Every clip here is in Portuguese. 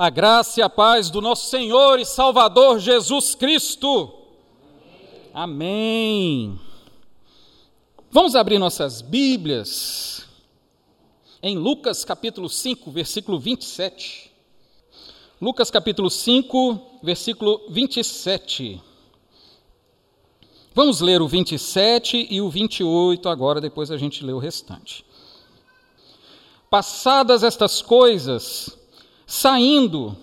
A graça e a paz do nosso Senhor e Salvador Jesus Cristo. Amém. Vamos abrir nossas Bíblias em Lucas capítulo 5, versículo 27. Lucas capítulo 5, versículo 27. Vamos ler o 27 e o 28 agora, depois a gente lê o restante. Passadas estas coisas, Saindo,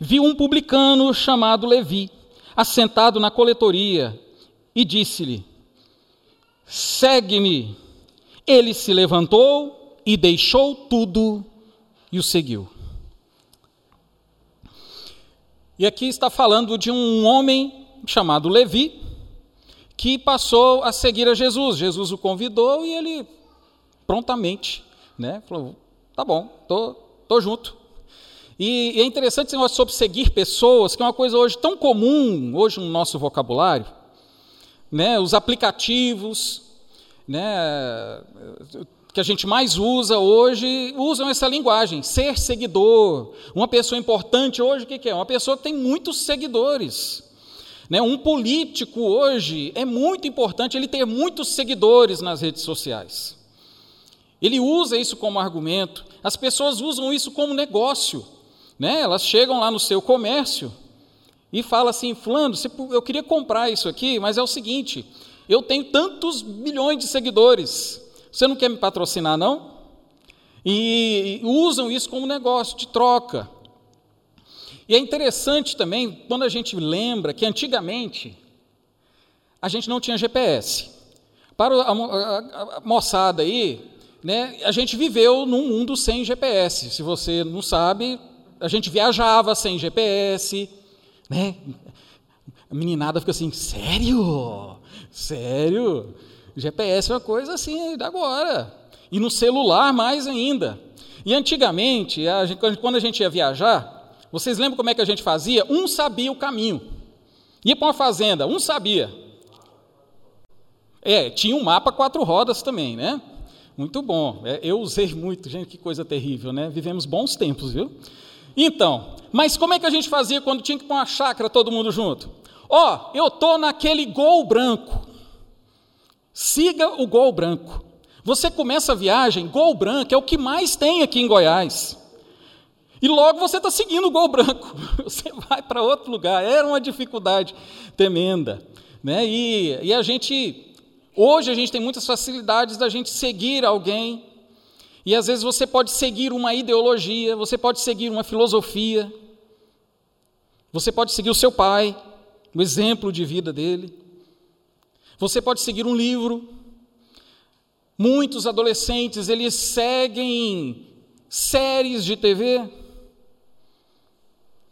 viu um publicano chamado Levi, assentado na coletoria, e disse-lhe: Segue-me. Ele se levantou e deixou tudo e o seguiu. E aqui está falando de um homem chamado Levi, que passou a seguir a Jesus. Jesus o convidou e ele prontamente né, falou: tá bom, tô, tô junto. E, é interessante negócio sobre seguir pessoas, que é uma coisa hoje tão comum, hoje no nosso vocabulário, né? os aplicativos, né? que a gente mais usa hoje, usam essa linguagem, ser seguidor. Uma pessoa importante hoje, o que é? Uma pessoa que tem muitos seguidores. Né? Um político hoje é muito importante ele ter muitos seguidores nas redes sociais. Ele usa isso como argumento, as pessoas usam isso como negócio. Né? Elas chegam lá no seu comércio e falam assim: Fulano, eu queria comprar isso aqui, mas é o seguinte: eu tenho tantos milhões de seguidores, você não quer me patrocinar, não? E, usam isso como negócio de troca. E é interessante também quando a gente lembra que antigamente a gente não tinha GPS. Para a, a, a moçada aí, né, a gente viveu num mundo sem GPS. Se você não sabe, a gente viajava sem GPS, né? A meninada fica assim, sério? Sério? GPS é uma coisa assim da agora. E no celular mais ainda. E antigamente, a gente, quando a gente ia viajar, vocês lembram como é que a gente fazia? Um sabia o caminho. Ia para uma fazenda, um sabia. É, tinha um mapa quatro rodas também, né? Muito bom. É, eu usei muito, gente, que coisa terrível, né? Vivemos bons tempos, viu? Então, mas como é que a gente fazia quando tinha que pôr uma chácara todo mundo junto? Ó, oh, eu tô naquele gol branco. Siga o gol branco. Você começa a viagem, gol branco é o que mais tem aqui em Goiás. E logo você está seguindo o gol branco. Você vai para outro lugar. Era uma dificuldade tremenda. Né? E, e a gente, hoje a gente tem muitas facilidades da gente seguir alguém e às vezes você pode seguir uma ideologia, você pode seguir uma filosofia, você pode seguir o seu pai, o exemplo de vida dele, você pode seguir um livro. Muitos adolescentes, eles seguem séries de TV,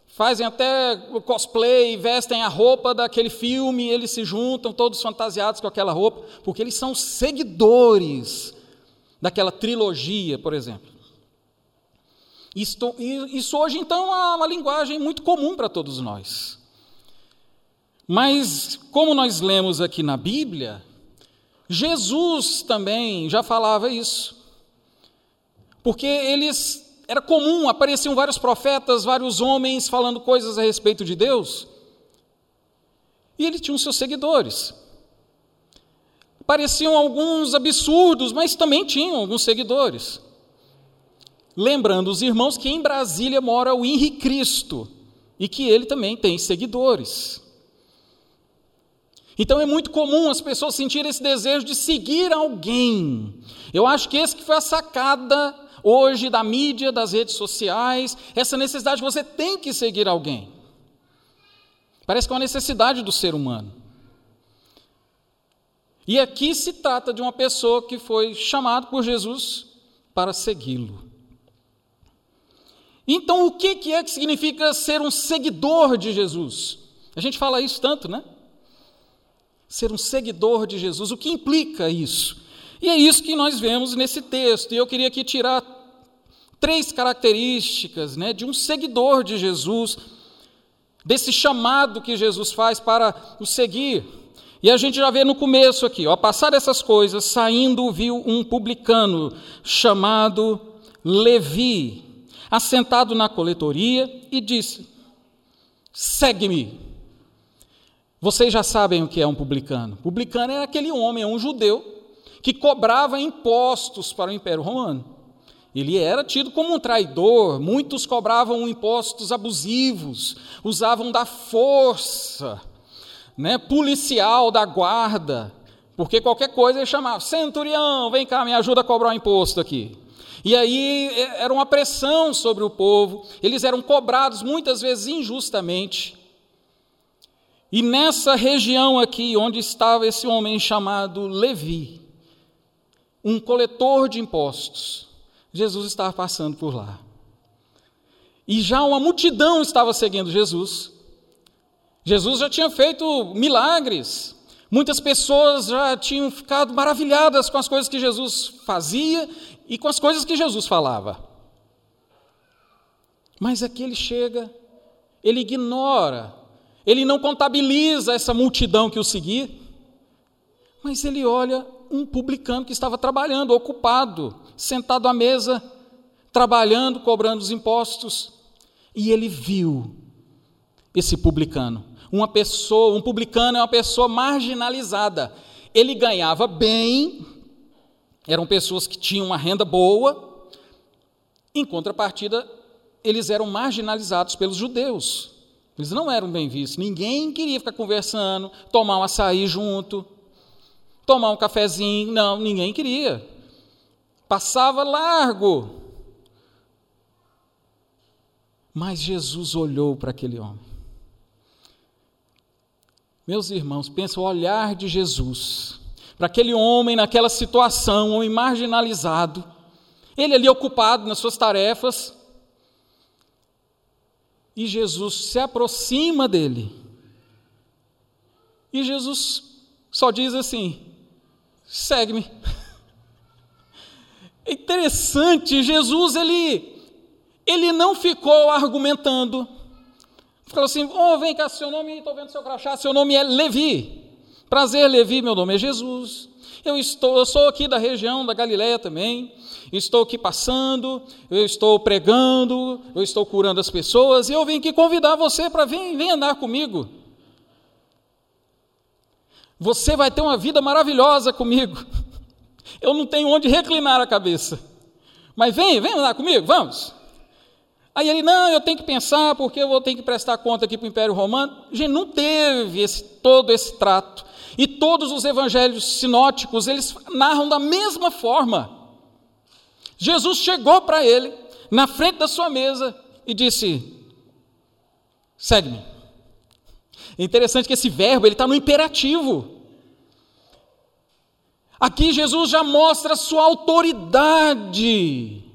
fazem até cosplay, vestem a roupa daquele filme, eles se juntam todos fantasiados com aquela roupa, porque eles são seguidores daquela trilogia, por exemplo. Isto, isso hoje, então, é uma linguagem muito comum para todos nós. Mas, como nós lemos aqui na Bíblia, Jesus também já falava isso. Porque eles era comum, apareciam vários profetas, vários homens falando coisas a respeito de Deus. E ele tinha os seus seguidores. Pareciam alguns absurdos, mas também tinham alguns seguidores. Lembrando os irmãos que em Brasília mora o Henrique Cristo e que ele também tem seguidores. Então é muito comum as pessoas sentirem esse desejo de seguir alguém. Eu acho que esse que foi a sacada hoje da mídia, das redes sociais, essa necessidade de você tem que seguir alguém. Parece que é uma necessidade do ser humano. E aqui se trata de uma pessoa que foi chamada por Jesus para segui-lo. Então, o que é que significa ser um seguidor de Jesus? A gente fala isso tanto, né? Ser um seguidor de Jesus, o que implica isso? E é isso que nós vemos nesse texto. E eu queria aqui tirar três características né, de um seguidor de Jesus, desse chamado que Jesus faz para o seguir. E a gente já vê no começo aqui, ó, passar essas coisas, saindo viu um publicano chamado Levi, assentado na coletoria, e disse: Segue-me. Vocês já sabem o que é um publicano. Publicano é aquele homem, é um judeu, que cobrava impostos para o Império Romano. Ele era tido como um traidor, muitos cobravam impostos abusivos, usavam da força né, policial, da guarda, porque qualquer coisa ele chamava, centurião, vem cá, me ajuda a cobrar o imposto aqui. E aí é, era uma pressão sobre o povo, eles eram cobrados muitas vezes injustamente. E nessa região aqui, onde estava esse homem chamado Levi, um coletor de impostos, Jesus estava passando por lá. E já uma multidão estava seguindo Jesus. Jesus já tinha feito milagres, Muitas pessoas já tinham ficado maravilhadas com as coisas que Jesus fazia e com as coisas que Jesus falava. Mas aqui ele chega, ele ignora, ele não contabiliza essa multidão que o seguia, mas ele olha um publicano que estava trabalhando, ocupado, sentado à mesa, trabalhando, cobrando os impostos, e ele viu esse publicano uma pessoa, um publicano é uma pessoa marginalizada. Ele ganhava bem, eram pessoas que tinham uma renda boa, em contrapartida, eles eram marginalizados pelos judeus. Eles não eram bem vistos. Ninguém queria ficar conversando, tomar um açaí junto, tomar um cafezinho. Não, ninguém queria. Passava largo. Mas Jesus olhou para aquele homem. Meus irmãos, pensa o olhar de Jesus para aquele homem naquela situação, um homem marginalizado, ele ali ocupado nas suas tarefas, e Jesus se aproxima dele. E Jesus só diz assim: segue-me. É interessante, Jesus ele ele não ficou argumentando, Falou assim: oh, vem cá, seu nome, estou vendo seu crachá, seu nome é Levi. Prazer, Levi, meu nome é Jesus. Eu, estou, eu sou aqui da região da Galileia também. Estou aqui passando, eu estou pregando, eu estou curando as pessoas, e eu vim aqui convidar você para vir, vir andar comigo. Você vai ter uma vida maravilhosa comigo. Eu não tenho onde reclinar a cabeça. Mas vem, vem andar comigo, vamos. Aí ele, não, eu tenho que pensar porque eu vou ter que prestar conta aqui para o Império Romano. Gente, não teve esse, todo esse trato. E todos os evangelhos sinóticos, eles narram da mesma forma. Jesus chegou para ele, na frente da sua mesa, e disse: segue-me. É interessante que esse verbo ele está no imperativo. Aqui Jesus já mostra a sua autoridade.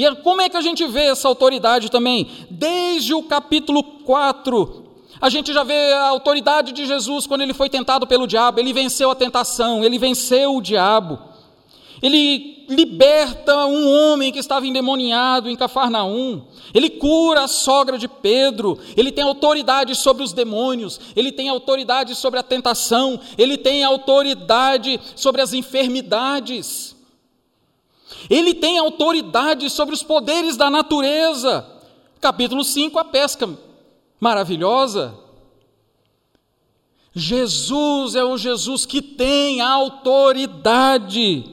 E como é que a gente vê essa autoridade também? Desde o capítulo 4, a gente já vê a autoridade de Jesus quando ele foi tentado pelo diabo, ele venceu a tentação, ele venceu o diabo. Ele liberta um homem que estava endemoniado em Cafarnaum. Ele cura a sogra de Pedro. Ele tem autoridade sobre os demônios. Ele tem autoridade sobre a tentação. Ele tem autoridade sobre as enfermidades. Ele tem autoridade sobre os poderes da natureza. Capítulo 5, a pesca maravilhosa. Jesus é o Jesus que tem autoridade.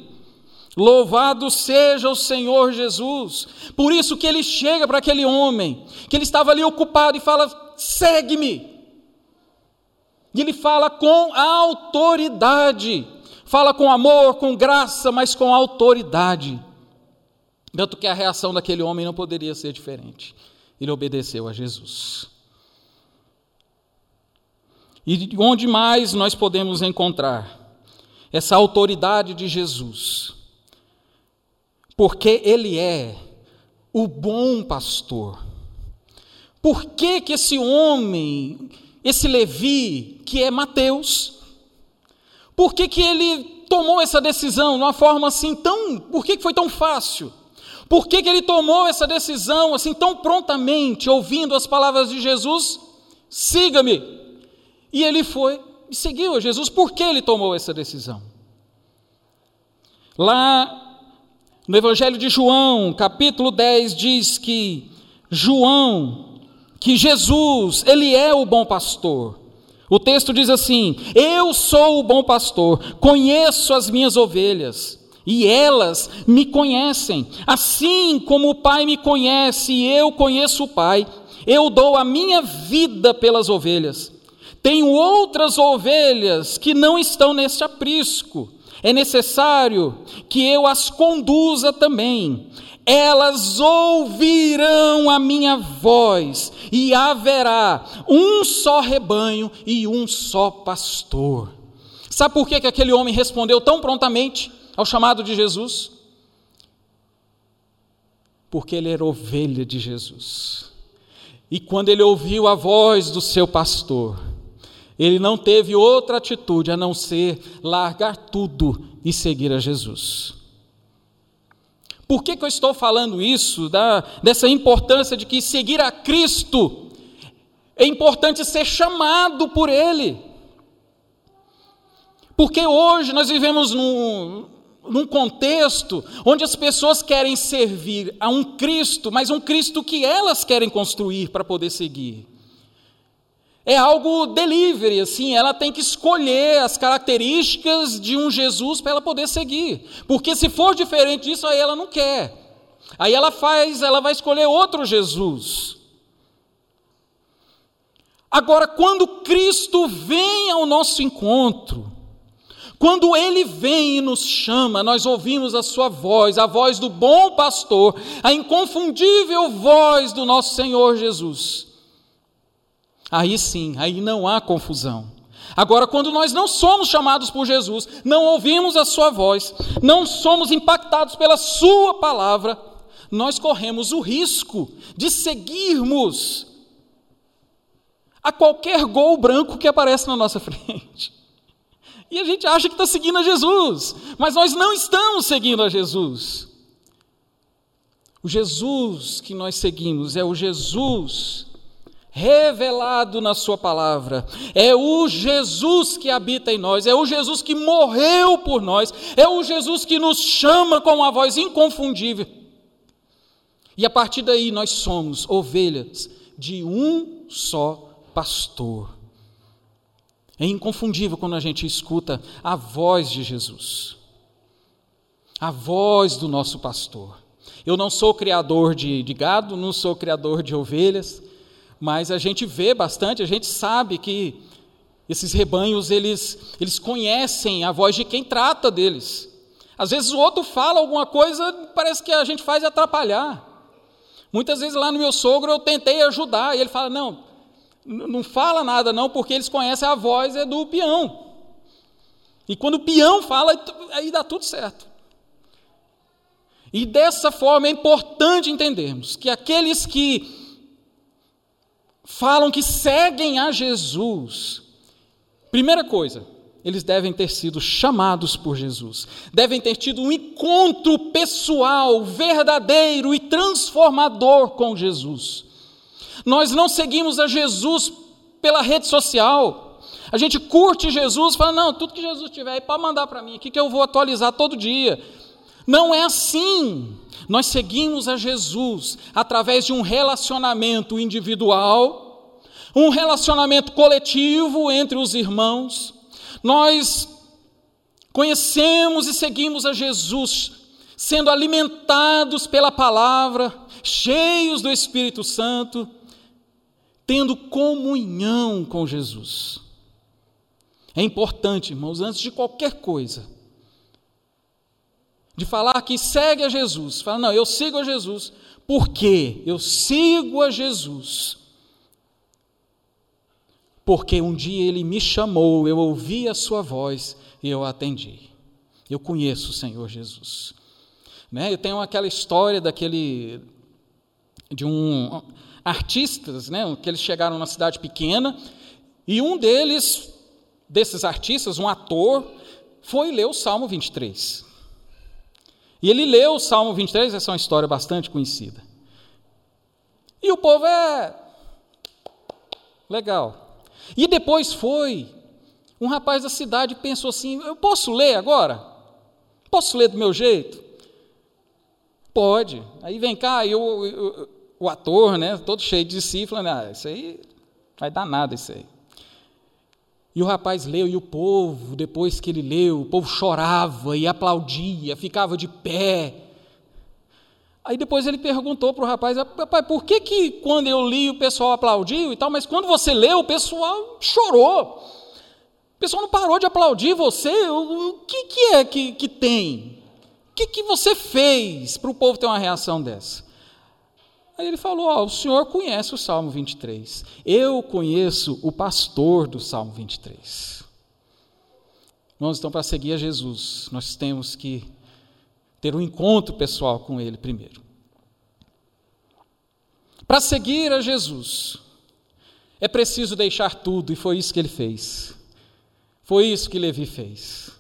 Louvado seja o Senhor Jesus. Por isso que ele chega para aquele homem, que ele estava ali ocupado e fala: "Segue-me". E ele fala com autoridade fala com amor, com graça, mas com autoridade. Tanto que a reação daquele homem não poderia ser diferente. Ele obedeceu a Jesus. E onde mais nós podemos encontrar essa autoridade de Jesus? Porque Ele é o bom pastor. Por que, que esse homem, esse Levi, que é Mateus, por que, que ele tomou essa decisão de uma forma assim tão. Por que, que foi tão fácil? Por que, que ele tomou essa decisão assim tão prontamente, ouvindo as palavras de Jesus? Siga-me. E ele foi e seguiu a Jesus. Por que ele tomou essa decisão? Lá No Evangelho de João, capítulo 10, diz que João, que Jesus, ele é o bom pastor. O texto diz assim: Eu sou o bom pastor, conheço as minhas ovelhas, e elas me conhecem, assim como o Pai me conhece e eu conheço o Pai. Eu dou a minha vida pelas ovelhas. Tenho outras ovelhas que não estão neste aprisco é necessário que eu as conduza também. Elas ouvirão a minha voz, e haverá um só rebanho e um só pastor. Sabe por que, que aquele homem respondeu tão prontamente ao chamado de Jesus? Porque ele era ovelha de Jesus. E quando ele ouviu a voz do seu pastor, ele não teve outra atitude a não ser largar tudo e seguir a Jesus. Por que, que eu estou falando isso, da, dessa importância de que seguir a Cristo é importante ser chamado por Ele? Porque hoje nós vivemos num, num contexto onde as pessoas querem servir a um Cristo, mas um Cristo que elas querem construir para poder seguir é algo delivery, assim, ela tem que escolher as características de um Jesus para ela poder seguir. Porque se for diferente disso, aí ela não quer. Aí ela faz, ela vai escolher outro Jesus. Agora, quando Cristo vem ao nosso encontro, quando Ele vem e nos chama, nós ouvimos a Sua voz, a voz do bom pastor, a inconfundível voz do nosso Senhor Jesus. Aí sim, aí não há confusão. Agora, quando nós não somos chamados por Jesus, não ouvimos a Sua voz, não somos impactados pela Sua palavra, nós corremos o risco de seguirmos a qualquer gol branco que aparece na nossa frente. E a gente acha que está seguindo a Jesus, mas nós não estamos seguindo a Jesus. O Jesus que nós seguimos é o Jesus revelado na Sua palavra. É o Jesus que habita em nós, é o Jesus que morreu por nós, é o Jesus que nos chama com uma voz inconfundível. E a partir daí nós somos ovelhas de um só pastor. É inconfundível quando a gente escuta a voz de Jesus, a voz do nosso pastor. Eu não sou criador de, de gado, não sou criador de ovelhas, mas a gente vê bastante, a gente sabe que esses rebanhos, eles, eles conhecem a voz de quem trata deles. Às vezes o outro fala alguma coisa, parece que a gente faz atrapalhar. Muitas vezes lá no meu sogro eu tentei ajudar, e ele fala: não, não fala nada não, porque eles conhecem a voz é do peão. E quando o peão fala, aí dá tudo certo. E dessa forma é importante entendermos que aqueles que falam que seguem a Jesus, primeira coisa, eles devem ter sido chamados por Jesus, devem ter tido um encontro pessoal, verdadeiro e transformador com Jesus. Nós não seguimos a Jesus pela rede social. A gente curte Jesus, fala, não, tudo que Jesus tiver aí pode mandar para mim aqui que eu vou atualizar todo dia. Não é assim. Nós seguimos a Jesus através de um relacionamento individual, um relacionamento coletivo entre os irmãos. Nós conhecemos e seguimos a Jesus, sendo alimentados pela palavra, cheios do Espírito Santo, tendo comunhão com Jesus. É importante, irmãos, antes de qualquer coisa, de falar que segue a Jesus. Fala, não, eu sigo a Jesus. Por quê? Eu sigo a Jesus. Porque um dia ele me chamou, eu ouvi a sua voz e eu atendi. Eu conheço o Senhor Jesus. Né? Eu tenho aquela história daquele de um artistas, né, que eles chegaram na cidade pequena e um deles desses artistas, um ator, foi ler o Salmo 23. E ele leu o Salmo 23, essa é uma história bastante conhecida. E o povo é legal. E depois foi um rapaz da cidade pensou assim: eu posso ler agora? Posso ler do meu jeito? pode. Aí vem cá, e o, o, o ator, né, todo cheio de si, falando, ah, isso aí vai dar nada, isso aí. E o rapaz leu, e o povo, depois que ele leu, o povo chorava e aplaudia, ficava de pé. Aí depois ele perguntou para o rapaz, papai, por que, que quando eu li o pessoal aplaudiu e tal, mas quando você leu o pessoal chorou? O pessoal não parou de aplaudir você? O que, que é que, que tem? O que, que você fez para o povo ter uma reação dessa? Aí ele falou: ó, o senhor conhece o Salmo 23. Eu conheço o pastor do Salmo 23. Irmãos, então, para seguir a Jesus, nós temos que ter um encontro pessoal com Ele primeiro. Para seguir a Jesus, é preciso deixar tudo, e foi isso que ele fez. Foi isso que Levi fez.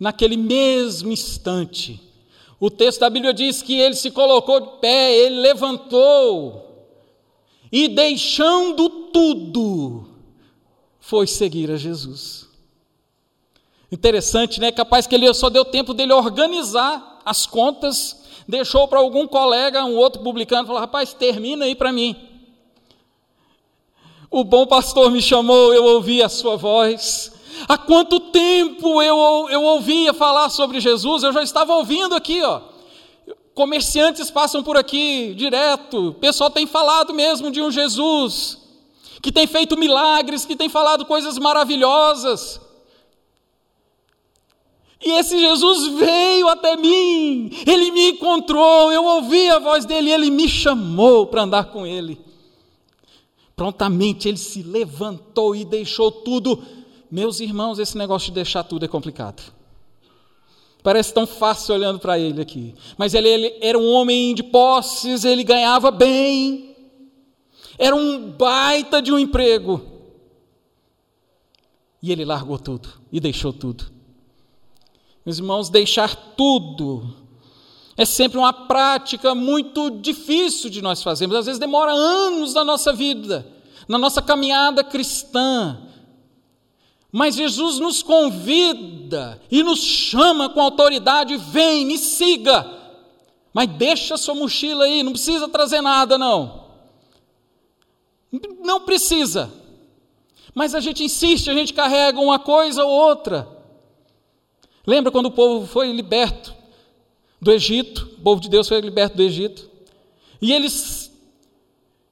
Naquele mesmo instante, o texto da Bíblia diz que ele se colocou de pé, ele levantou e, deixando tudo, foi seguir a Jesus. Interessante, né? Capaz que ele só deu tempo dele organizar as contas, deixou para algum colega, um outro publicano, falou: rapaz, termina aí para mim. O bom pastor me chamou, eu ouvi a sua voz, Há quanto tempo eu, eu ouvia falar sobre Jesus, eu já estava ouvindo aqui, ó. Comerciantes passam por aqui direto, o pessoal tem falado mesmo de um Jesus, que tem feito milagres, que tem falado coisas maravilhosas. E esse Jesus veio até mim, ele me encontrou, eu ouvi a voz dele, ele me chamou para andar com ele. Prontamente ele se levantou e deixou tudo meus irmãos, esse negócio de deixar tudo é complicado. Parece tão fácil olhando para ele aqui. Mas ele, ele, era um homem de posses, ele ganhava bem, era um baita de um emprego. E ele largou tudo e deixou tudo. Meus irmãos, deixar tudo é sempre uma prática muito difícil de nós fazermos. Às vezes demora anos da nossa vida, na nossa caminhada cristã. Mas Jesus nos convida e nos chama com autoridade: vem, me siga. Mas deixa sua mochila aí, não precisa trazer nada, não. Não precisa. Mas a gente insiste, a gente carrega uma coisa ou outra. Lembra quando o povo foi liberto do Egito? O povo de Deus foi liberto do Egito. E eles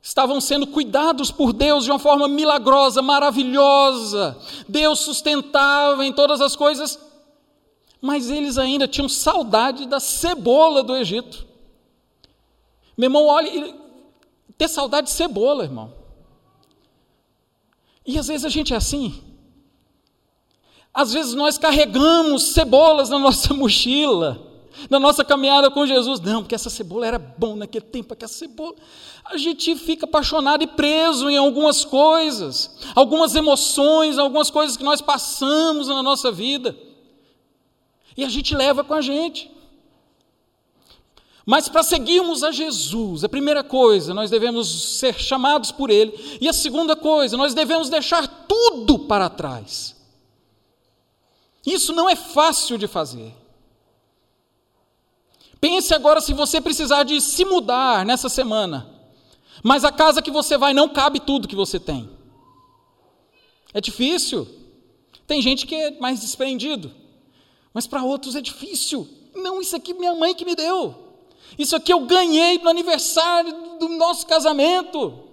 estavam sendo cuidados por Deus de uma forma milagrosa, maravilhosa. Deus sustentava em todas as coisas, mas eles ainda tinham saudade da cebola do Egito. Meu irmão, olha, ter saudade de cebola, irmão. E às vezes a gente é assim. Às vezes nós carregamos cebolas na nossa mochila na nossa caminhada com Jesus. Não, porque essa cebola era bom naquele tempo, aquela cebola. A gente fica apaixonado e preso em algumas coisas, algumas emoções, algumas coisas que nós passamos na nossa vida. E a gente leva com a gente. Mas para seguirmos a Jesus, a primeira coisa, nós devemos ser chamados por Ele. E a segunda coisa, nós devemos deixar tudo para trás. Isso não é fácil de fazer. Pense agora se você precisar de se mudar nessa semana, mas a casa que você vai não cabe tudo que você tem. É difícil. Tem gente que é mais desprendido, mas para outros é difícil. Não, isso aqui minha mãe que me deu. Isso aqui eu ganhei no aniversário do nosso casamento.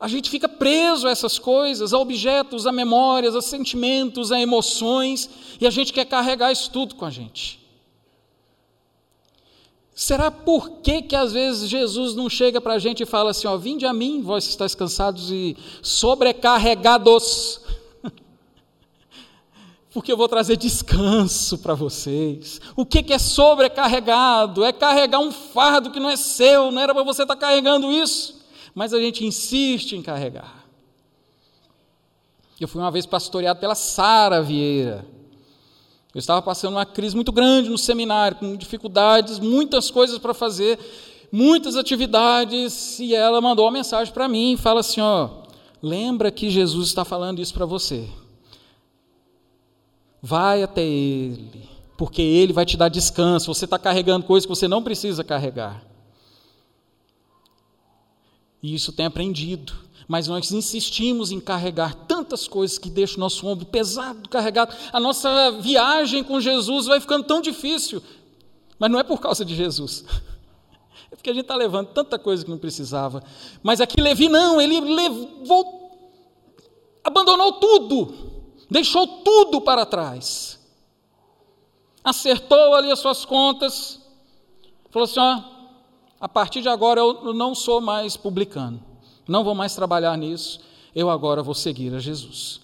A gente fica preso a essas coisas, a objetos, a memórias, a sentimentos, a emoções, e a gente quer carregar isso tudo com a gente. Será por que que às vezes Jesus não chega para a gente e fala assim, ó, vinde a mim, vós que estáis cansados e sobrecarregados, porque eu vou trazer descanso para vocês. O que, que é sobrecarregado? É carregar um fardo que não é seu, não era para você estar tá carregando isso mas a gente insiste em carregar. Eu fui uma vez pastoreado pela Sara Vieira. Eu estava passando uma crise muito grande no seminário, com dificuldades, muitas coisas para fazer, muitas atividades, e ela mandou uma mensagem para mim e fala assim: ó, lembra que Jesus está falando isso para você. Vai até Ele, porque Ele vai te dar descanso. Você está carregando coisas que você não precisa carregar. E isso tem aprendido. Mas nós insistimos em carregar tantas coisas que deixam o nosso ombro pesado, carregado. A nossa viagem com Jesus vai ficando tão difícil. Mas não é por causa de Jesus. É porque a gente está levando tanta coisa que não precisava. Mas aqui Levi não, ele levou, abandonou tudo, deixou tudo para trás. Acertou ali as suas contas, falou assim: ó, a partir de agora eu não sou mais publicano, não vou mais trabalhar nisso, eu agora vou seguir a Jesus.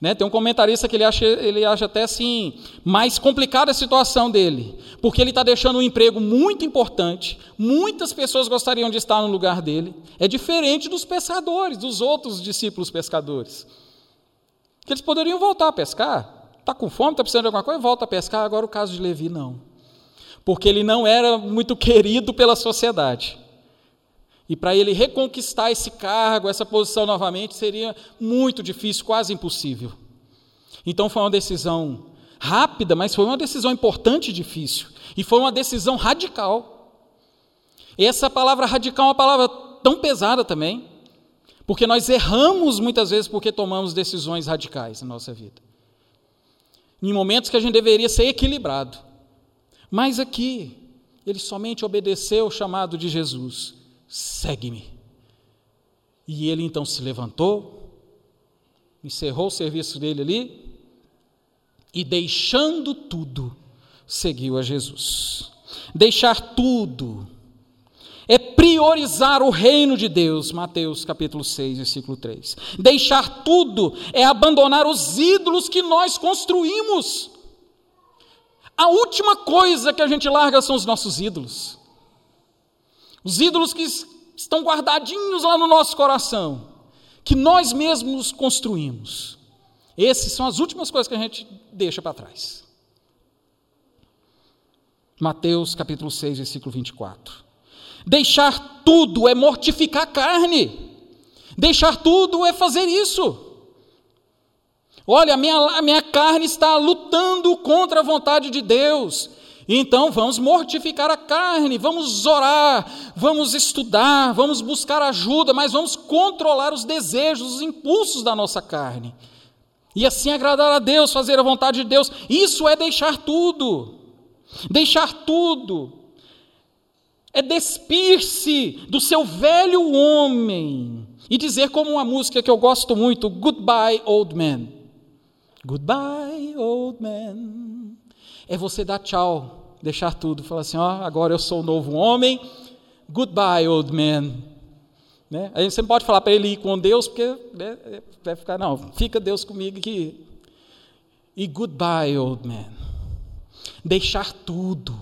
Né? Tem um comentarista que ele acha, ele acha até assim, mais complicada a situação dele, porque ele está deixando um emprego muito importante, muitas pessoas gostariam de estar no lugar dele, é diferente dos pescadores, dos outros discípulos pescadores, que eles poderiam voltar a pescar, está com fome, está precisando de alguma coisa, volta a pescar, agora o caso de Levi não porque ele não era muito querido pela sociedade. E para ele reconquistar esse cargo, essa posição novamente, seria muito difícil, quase impossível. Então foi uma decisão rápida, mas foi uma decisão importante e difícil. E foi uma decisão radical. Essa palavra radical é uma palavra tão pesada também, porque nós erramos muitas vezes porque tomamos decisões radicais na nossa vida. Em momentos que a gente deveria ser equilibrado. Mas aqui, ele somente obedeceu o chamado de Jesus: segue-me. E ele então se levantou, encerrou o serviço dele ali e, deixando tudo, seguiu a Jesus. Deixar tudo é priorizar o reino de Deus, Mateus capítulo 6, versículo 3. Deixar tudo é abandonar os ídolos que nós construímos. A última coisa que a gente larga são os nossos ídolos. Os ídolos que estão guardadinhos lá no nosso coração, que nós mesmos construímos. Essas são as últimas coisas que a gente deixa para trás. Mateus capítulo 6, versículo 24. Deixar tudo é mortificar a carne. Deixar tudo é fazer isso. Olha, a minha, a minha carne está lutando contra a vontade de Deus. Então vamos mortificar a carne, vamos orar, vamos estudar, vamos buscar ajuda, mas vamos controlar os desejos, os impulsos da nossa carne. E assim agradar a Deus, fazer a vontade de Deus. Isso é deixar tudo. Deixar tudo. É despir-se do seu velho homem e dizer, como uma música que eu gosto muito, Goodbye, Old Man. Goodbye, old man. É você dar tchau, deixar tudo, falar assim: ó, agora eu sou um novo homem. Goodbye, old man. Né? Você não pode falar para ele ir com Deus, porque né, vai ficar, não, fica Deus comigo aqui. E goodbye, old man. Deixar tudo.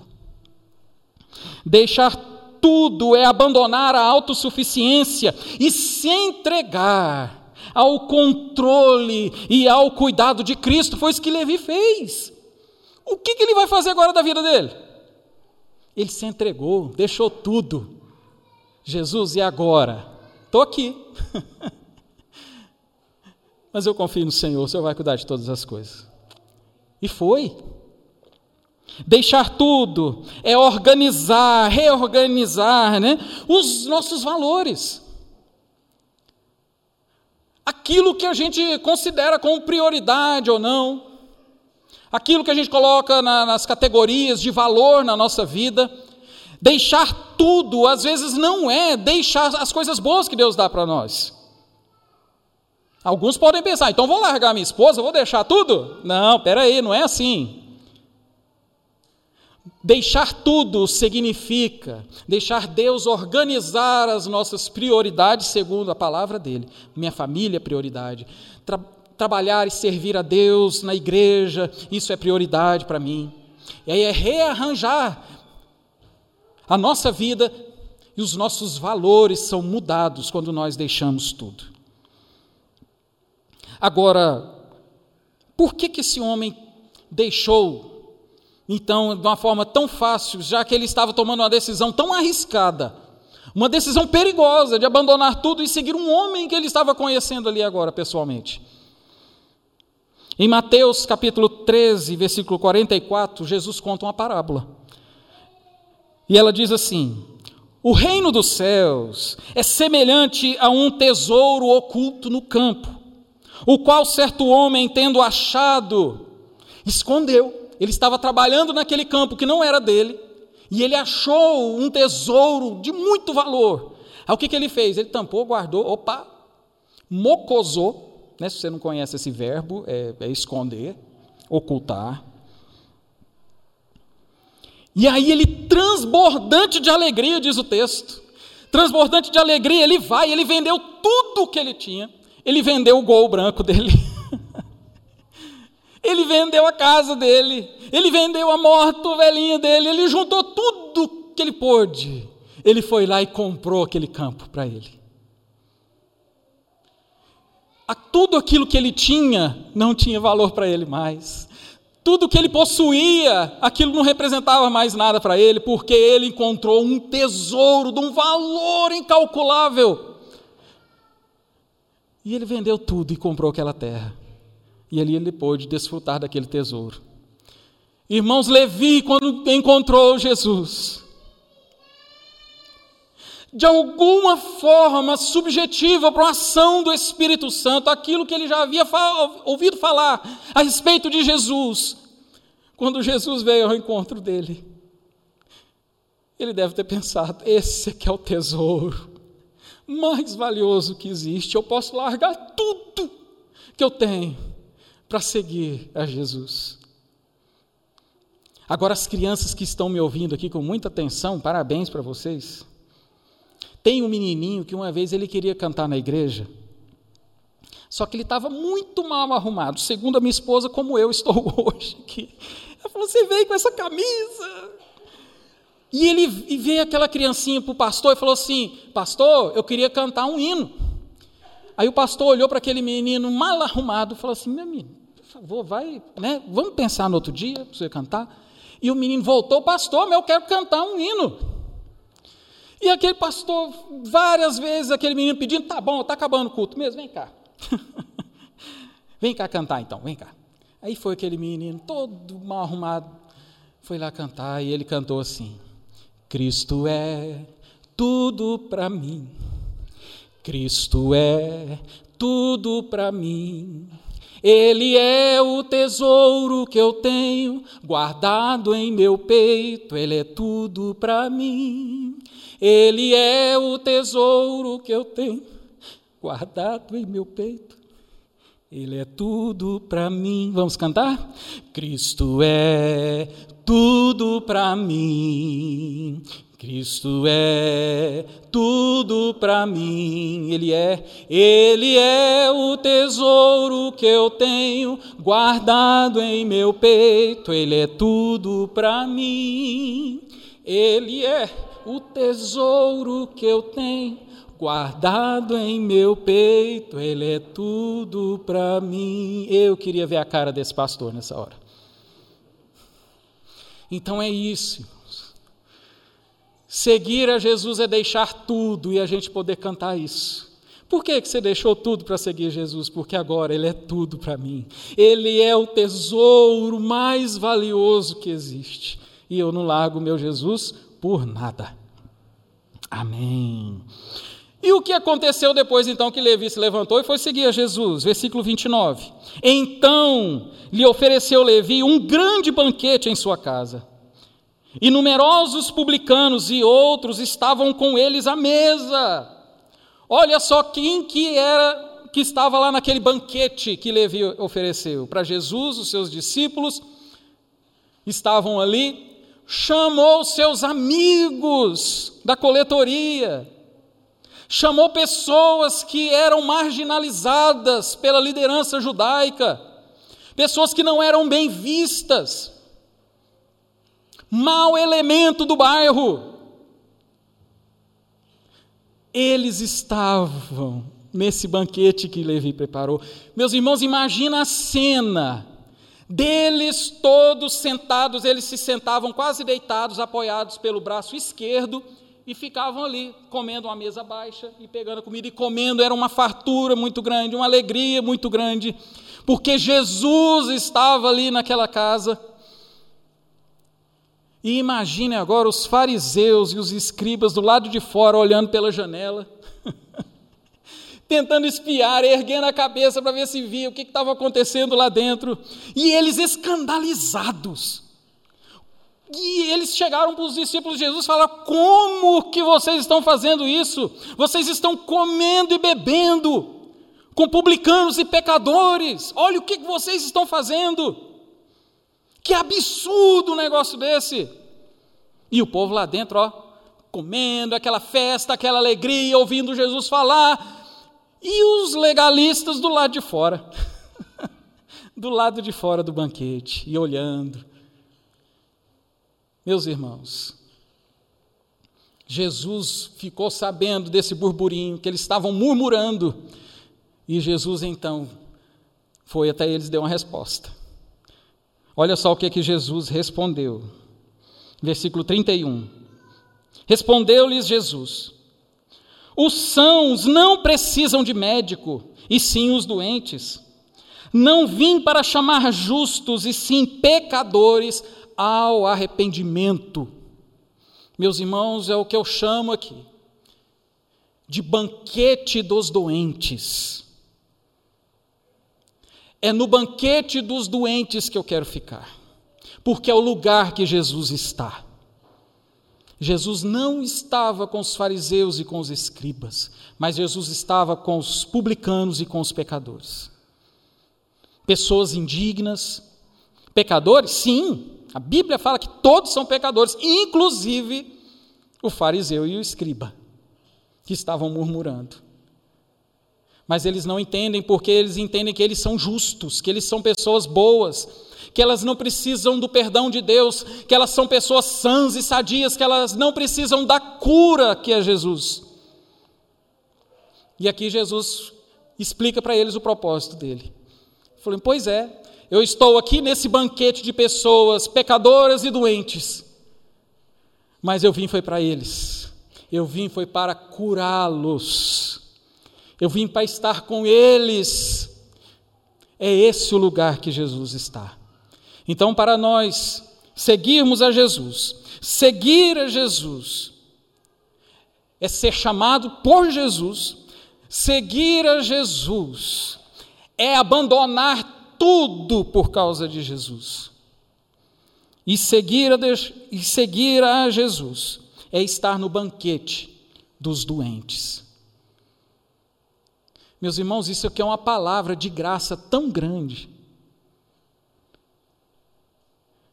Deixar tudo é abandonar a autossuficiência e se entregar ao controle e ao cuidado de Cristo. Foi isso que Levi fez. O que, que ele vai fazer agora da vida dele? Ele se entregou, deixou tudo. Jesus, e agora? Estou aqui. Mas eu confio no Senhor, o Senhor vai cuidar de todas as coisas. E foi. Deixar tudo é organizar, reorganizar né, os nossos valores aquilo que a gente considera como prioridade ou não, aquilo que a gente coloca na, nas categorias de valor na nossa vida. Deixar tudo, às vezes, não é deixar as coisas boas que Deus dá para nós. Alguns podem pensar, então vou largar minha esposa, vou deixar tudo? Não, peraí, não é assim. Deixar tudo significa deixar Deus organizar as nossas prioridades segundo a palavra dele. Minha família é prioridade. Tra trabalhar e servir a Deus na igreja, isso é prioridade para mim. E aí é rearranjar a nossa vida e os nossos valores são mudados quando nós deixamos tudo. Agora, por que, que esse homem deixou então, de uma forma tão fácil, já que ele estava tomando uma decisão tão arriscada, uma decisão perigosa de abandonar tudo e seguir um homem que ele estava conhecendo ali agora pessoalmente. Em Mateus capítulo 13, versículo 44, Jesus conta uma parábola. E ela diz assim: O reino dos céus é semelhante a um tesouro oculto no campo, o qual certo homem, tendo achado, escondeu. Ele estava trabalhando naquele campo que não era dele, e ele achou um tesouro de muito valor. Aí o que, que ele fez? Ele tampou, guardou, opa, mocosou, né? se você não conhece esse verbo, é, é esconder, ocultar. E aí ele, transbordante de alegria, diz o texto, transbordante de alegria, ele vai, ele vendeu tudo o que ele tinha, ele vendeu o gol branco dele. Ele vendeu a casa dele, ele vendeu a moto velhinha dele, ele juntou tudo que ele pôde. Ele foi lá e comprou aquele campo para ele. A tudo aquilo que ele tinha não tinha valor para ele mais. Tudo que ele possuía, aquilo não representava mais nada para ele, porque ele encontrou um tesouro de um valor incalculável. E ele vendeu tudo e comprou aquela terra. E ali ele pôde desfrutar daquele tesouro. Irmãos, Levi, quando encontrou Jesus, de alguma forma subjetiva para a ação do Espírito Santo, aquilo que ele já havia ouvido falar a respeito de Jesus, quando Jesus veio ao encontro dele, ele deve ter pensado: esse aqui é o tesouro mais valioso que existe, eu posso largar tudo que eu tenho para seguir a Jesus. Agora, as crianças que estão me ouvindo aqui com muita atenção, parabéns para vocês. Tem um menininho que uma vez ele queria cantar na igreja, só que ele estava muito mal arrumado, segundo a minha esposa, como eu estou hoje. Aqui. Ela falou: Você veio com essa camisa. E ele e veio aquela criancinha para o pastor e falou assim: Pastor, eu queria cantar um hino. Aí o pastor olhou para aquele menino mal arrumado e falou assim: Meu menino, favor, vai, né? Vamos pensar no outro dia para você cantar. E o menino voltou, pastor, mas eu quero cantar um hino. E aquele pastor, várias vezes, aquele menino pedindo, tá bom, está acabando o culto mesmo, vem cá. vem cá cantar então, vem cá. Aí foi aquele menino, todo mal arrumado, foi lá cantar e ele cantou assim: Cristo é tudo para mim, Cristo é tudo para mim. Ele é o tesouro que eu tenho guardado em meu peito, Ele é tudo para mim. Ele é o tesouro que eu tenho guardado em meu peito, Ele é tudo para mim. Vamos cantar? Cristo é tudo para mim. Cristo é tudo para mim, Ele é, Ele é o tesouro que eu tenho guardado em meu peito, Ele é tudo para mim, Ele é o tesouro que eu tenho guardado em meu peito, Ele é tudo para mim. Eu queria ver a cara desse pastor nessa hora. Então é isso Seguir a Jesus é deixar tudo e a gente poder cantar isso. Por que, que você deixou tudo para seguir Jesus? Porque agora Ele é tudo para mim. Ele é o tesouro mais valioso que existe. E eu não largo meu Jesus por nada. Amém. E o que aconteceu depois então que Levi se levantou e foi seguir a Jesus? Versículo 29. Então lhe ofereceu Levi um grande banquete em sua casa e numerosos publicanos e outros estavam com eles à mesa. Olha só quem que era que estava lá naquele banquete que Levi ofereceu para Jesus, os seus discípulos estavam ali, chamou seus amigos da coletoria, chamou pessoas que eram marginalizadas pela liderança judaica, pessoas que não eram bem vistas mau elemento do bairro. Eles estavam nesse banquete que Levi preparou. Meus irmãos, imagina a cena deles todos sentados, eles se sentavam quase deitados, apoiados pelo braço esquerdo e ficavam ali, comendo uma mesa baixa e pegando comida e comendo. Era uma fartura muito grande, uma alegria muito grande, porque Jesus estava ali naquela casa. E imagine agora os fariseus e os escribas do lado de fora olhando pela janela, tentando espiar, erguendo a cabeça para ver se via o que estava acontecendo lá dentro, e eles escandalizados e eles chegaram para os discípulos de Jesus e falaram: Como que vocês estão fazendo isso? Vocês estão comendo e bebendo com publicanos e pecadores. Olha o que vocês estão fazendo. Que absurdo um negócio desse. E o povo lá dentro, ó, comendo aquela festa, aquela alegria, ouvindo Jesus falar. E os legalistas do lado de fora. do lado de fora do banquete e olhando meus irmãos, Jesus ficou sabendo desse burburinho, que eles estavam murmurando, e Jesus então foi até eles e deu uma resposta. Olha só o que, que Jesus respondeu. Versículo 31. Respondeu-lhes Jesus: Os sãos não precisam de médico, e sim os doentes. Não vim para chamar justos, e sim pecadores ao arrependimento. Meus irmãos, é o que eu chamo aqui de banquete dos doentes. É no banquete dos doentes que eu quero ficar, porque é o lugar que Jesus está. Jesus não estava com os fariseus e com os escribas, mas Jesus estava com os publicanos e com os pecadores. Pessoas indignas, pecadores? Sim, a Bíblia fala que todos são pecadores, inclusive o fariseu e o escriba, que estavam murmurando. Mas eles não entendem porque eles entendem que eles são justos, que eles são pessoas boas, que elas não precisam do perdão de Deus, que elas são pessoas sãs e sadias, que elas não precisam da cura que é Jesus. E aqui Jesus explica para eles o propósito dele. Falei, pois é, eu estou aqui nesse banquete de pessoas pecadoras e doentes, mas eu vim foi para eles, eu vim foi para curá-los, eu vim para estar com eles. É esse o lugar que Jesus está. Então, para nós seguirmos a Jesus, seguir a Jesus, é ser chamado por Jesus, seguir a Jesus, é abandonar tudo por causa de Jesus. E seguir a, Deus, e seguir a Jesus é estar no banquete dos doentes. Meus irmãos, isso aqui é uma palavra de graça tão grande.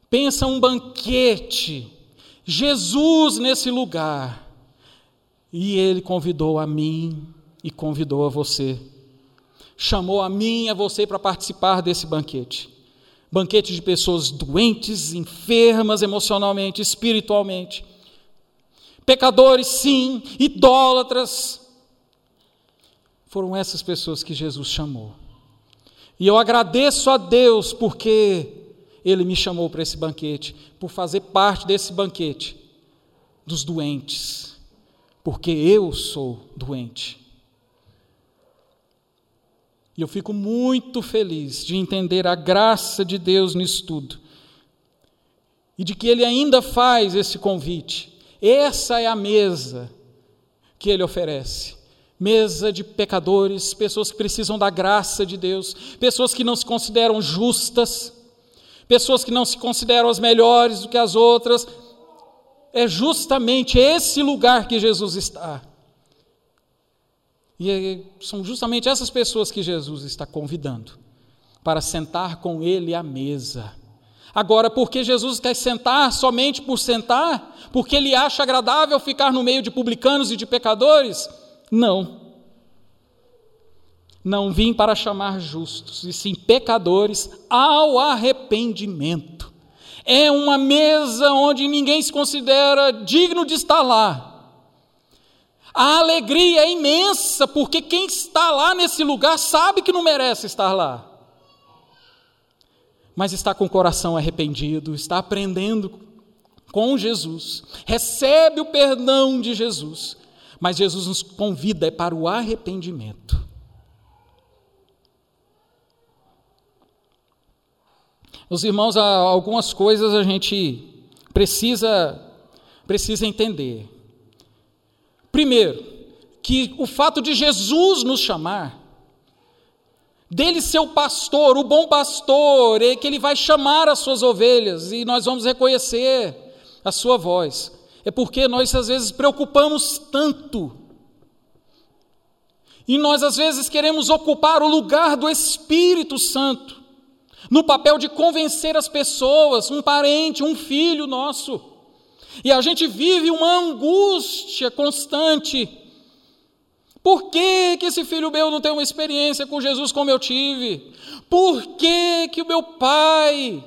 Pensa um banquete, Jesus nesse lugar, e ele convidou a mim e convidou a você chamou a mim e a você para participar desse banquete. Banquete de pessoas doentes, enfermas emocionalmente, espiritualmente. Pecadores, sim, idólatras. Foram essas pessoas que Jesus chamou. E eu agradeço a Deus porque Ele me chamou para esse banquete, por fazer parte desse banquete dos doentes, porque eu sou doente. E eu fico muito feliz de entender a graça de Deus nisso tudo. E de que Ele ainda faz esse convite. Essa é a mesa que Ele oferece. Mesa de pecadores, pessoas que precisam da graça de Deus, pessoas que não se consideram justas, pessoas que não se consideram as melhores do que as outras. É justamente esse lugar que Jesus está. E são justamente essas pessoas que Jesus está convidando para sentar com Ele à mesa. Agora, porque Jesus quer sentar somente por sentar? Porque Ele acha agradável ficar no meio de publicanos e de pecadores? Não. Não vim para chamar justos, e sim pecadores ao arrependimento. É uma mesa onde ninguém se considera digno de estar lá a alegria é imensa, porque quem está lá nesse lugar sabe que não merece estar lá. Mas está com o coração arrependido, está aprendendo com Jesus, recebe o perdão de Jesus, mas Jesus nos convida para o arrependimento. Os irmãos, algumas coisas a gente precisa precisa entender. Primeiro, que o fato de Jesus nos chamar, dele ser o pastor, o bom pastor, é que ele vai chamar as suas ovelhas e nós vamos reconhecer a sua voz. É porque nós às vezes preocupamos tanto. E nós às vezes queremos ocupar o lugar do Espírito Santo, no papel de convencer as pessoas, um parente, um filho nosso. E a gente vive uma angústia constante. Por que, que esse filho meu não tem uma experiência com Jesus como eu tive? Por que, que o meu pai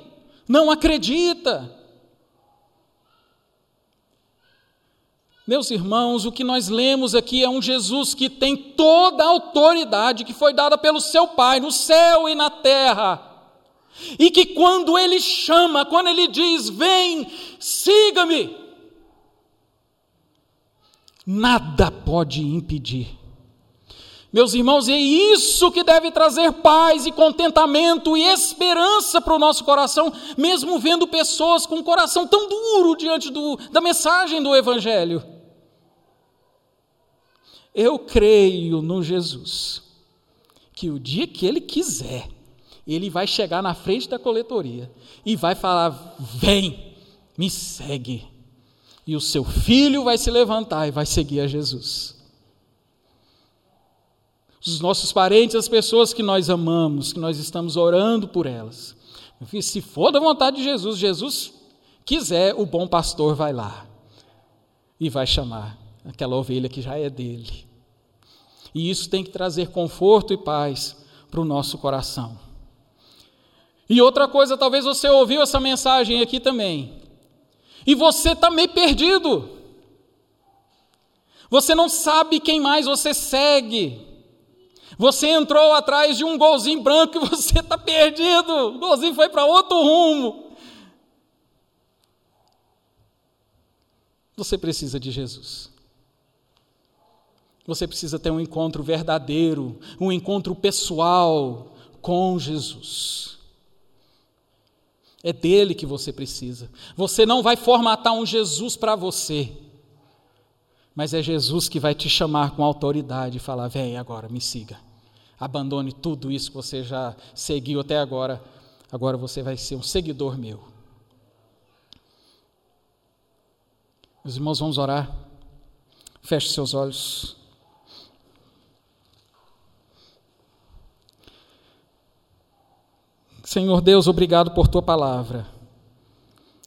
não acredita? Meus irmãos, o que nós lemos aqui é um Jesus que tem toda a autoridade que foi dada pelo seu Pai no céu e na terra. E que quando ele chama, quando ele diz: Vem, siga-me, nada pode impedir. Meus irmãos, é isso que deve trazer paz e contentamento e esperança para o nosso coração, mesmo vendo pessoas com o coração tão duro diante do, da mensagem do Evangelho. Eu creio no Jesus, que o dia que ele quiser, ele vai chegar na frente da coletoria e vai falar: Vem, me segue. E o seu filho vai se levantar e vai seguir a Jesus. Os nossos parentes, as pessoas que nós amamos, que nós estamos orando por elas. Se for da vontade de Jesus, Jesus quiser, o bom pastor vai lá e vai chamar aquela ovelha que já é dele. E isso tem que trazer conforto e paz para o nosso coração. E outra coisa, talvez você ouviu essa mensagem aqui também. E você está meio perdido. Você não sabe quem mais você segue. Você entrou atrás de um golzinho branco e você está perdido. O golzinho foi para outro rumo. Você precisa de Jesus. Você precisa ter um encontro verdadeiro, um encontro pessoal com Jesus. É dele que você precisa. Você não vai formatar um Jesus para você, mas é Jesus que vai te chamar com autoridade e falar: vem agora, me siga. Abandone tudo isso que você já seguiu até agora. Agora você vai ser um seguidor meu. Meus irmãos, vamos orar. Feche seus olhos. Senhor Deus, obrigado por tua palavra.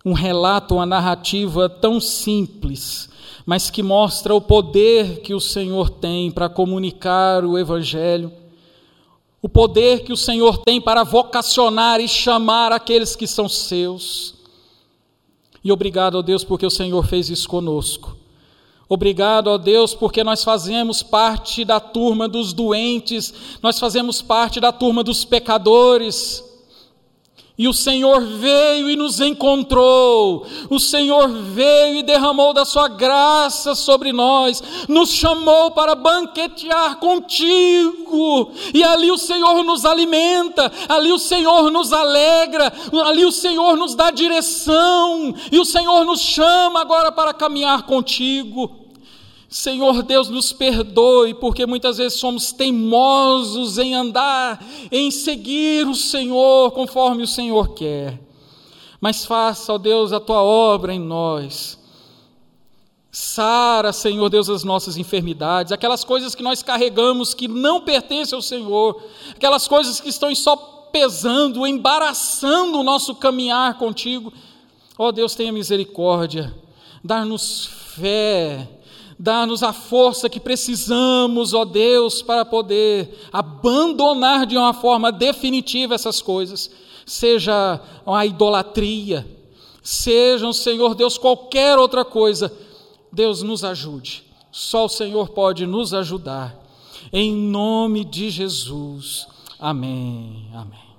Um relato, uma narrativa tão simples, mas que mostra o poder que o Senhor tem para comunicar o Evangelho, o poder que o Senhor tem para vocacionar e chamar aqueles que são seus. E obrigado, ó Deus, porque o Senhor fez isso conosco. Obrigado, ó Deus, porque nós fazemos parte da turma dos doentes, nós fazemos parte da turma dos pecadores. E o Senhor veio e nos encontrou, o Senhor veio e derramou da sua graça sobre nós, nos chamou para banquetear contigo, e ali o Senhor nos alimenta, ali o Senhor nos alegra, ali o Senhor nos dá direção, e o Senhor nos chama agora para caminhar contigo. Senhor Deus, nos perdoe, porque muitas vezes somos teimosos em andar, em seguir o Senhor conforme o Senhor quer. Mas faça, ó Deus, a tua obra em nós. Sara, Senhor Deus, as nossas enfermidades, aquelas coisas que nós carregamos que não pertencem ao Senhor, aquelas coisas que estão só pesando, embaraçando o nosso caminhar contigo. Ó Deus, tenha misericórdia, dar-nos fé, Dá-nos a força que precisamos, ó Deus, para poder abandonar de uma forma definitiva essas coisas, seja a idolatria, seja, Senhor Deus, qualquer outra coisa. Deus nos ajude. Só o Senhor pode nos ajudar. Em nome de Jesus. Amém. Amém.